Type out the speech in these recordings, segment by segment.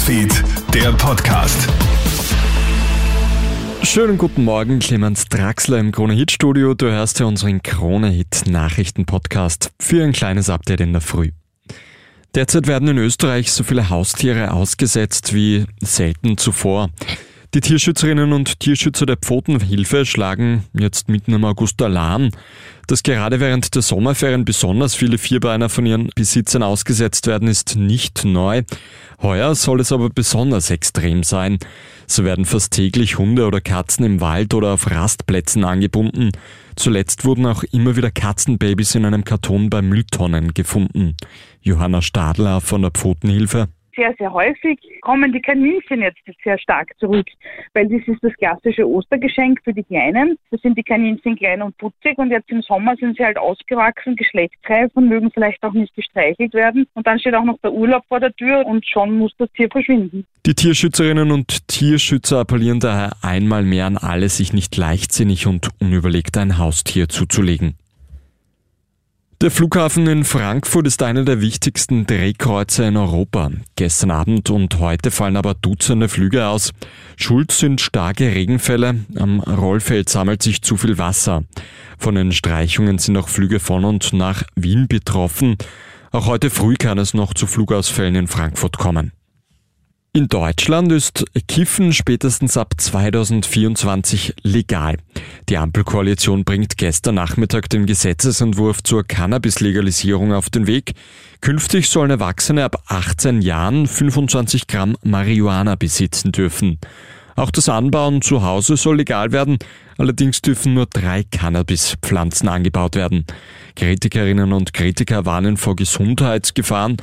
Newsfeed, der Podcast. Schönen guten Morgen, Clemens Draxler im Krone Hit Studio. Du hörst ja unseren Krone Hit Nachrichten Podcast für ein kleines Update in der Früh. Derzeit werden in Österreich so viele Haustiere ausgesetzt wie selten zuvor. Die Tierschützerinnen und Tierschützer der Pfotenhilfe schlagen jetzt mitten im August Alarm, dass gerade während der Sommerferien besonders viele Vierbeiner von ihren Besitzern ausgesetzt werden, ist nicht neu. Heuer soll es aber besonders extrem sein. So werden fast täglich Hunde oder Katzen im Wald oder auf Rastplätzen angebunden. Zuletzt wurden auch immer wieder Katzenbabys in einem Karton bei Mülltonnen gefunden. Johanna Stadler von der Pfotenhilfe sehr, sehr häufig kommen die Kaninchen jetzt sehr stark zurück, weil das ist das klassische Ostergeschenk für die Kleinen. Da sind die Kaninchen klein und putzig und jetzt im Sommer sind sie halt ausgewachsen, geschlechtsreif und mögen vielleicht auch nicht gestreichelt werden. Und dann steht auch noch der Urlaub vor der Tür und schon muss das Tier verschwinden. Die Tierschützerinnen und Tierschützer appellieren daher einmal mehr an alle, sich nicht leichtsinnig und unüberlegt ein Haustier zuzulegen. Der Flughafen in Frankfurt ist einer der wichtigsten Drehkreuze in Europa. Gestern Abend und heute fallen aber Dutzende Flüge aus. Schuld sind starke Regenfälle. Am Rollfeld sammelt sich zu viel Wasser. Von den Streichungen sind auch Flüge von und nach Wien betroffen. Auch heute früh kann es noch zu Flugausfällen in Frankfurt kommen. In Deutschland ist Kiffen spätestens ab 2024 legal. Die Ampelkoalition bringt gestern Nachmittag den Gesetzesentwurf zur Cannabis-Legalisierung auf den Weg. Künftig sollen Erwachsene ab 18 Jahren 25 Gramm Marihuana besitzen dürfen. Auch das Anbauen zu Hause soll legal werden, allerdings dürfen nur drei Cannabispflanzen angebaut werden. Kritikerinnen und Kritiker warnen vor Gesundheitsgefahren.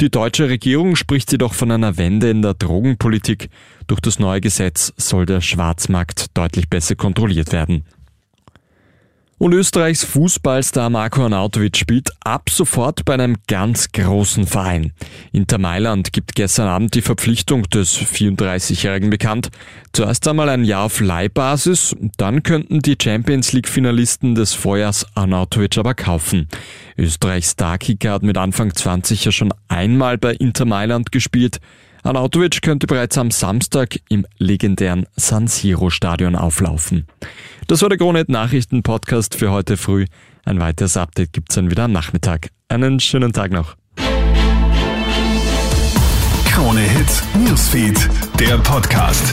Die deutsche Regierung spricht jedoch von einer Wende in der Drogenpolitik. Durch das neue Gesetz soll der Schwarzmarkt deutlich besser kontrolliert werden. Und Österreichs Fußballstar Marco Arnautovic spielt ab sofort bei einem ganz großen Verein. Inter Mailand gibt gestern Abend die Verpflichtung des 34-Jährigen bekannt. Zuerst einmal ein Jahr auf Leihbasis, dann könnten die Champions League-Finalisten des Vorjahrs Arnautovic aber kaufen. Österreichs Starkicker hat mit Anfang 20 ja schon einmal bei Inter Mailand gespielt. Arnautovic könnte bereits am Samstag im legendären San Siro Stadion auflaufen. Das war der Kronet Nachrichten Podcast für heute früh. Ein weiteres Update gibt's dann wieder am Nachmittag. Einen schönen Tag noch. Krone Hits, Newsfeed, der Podcast.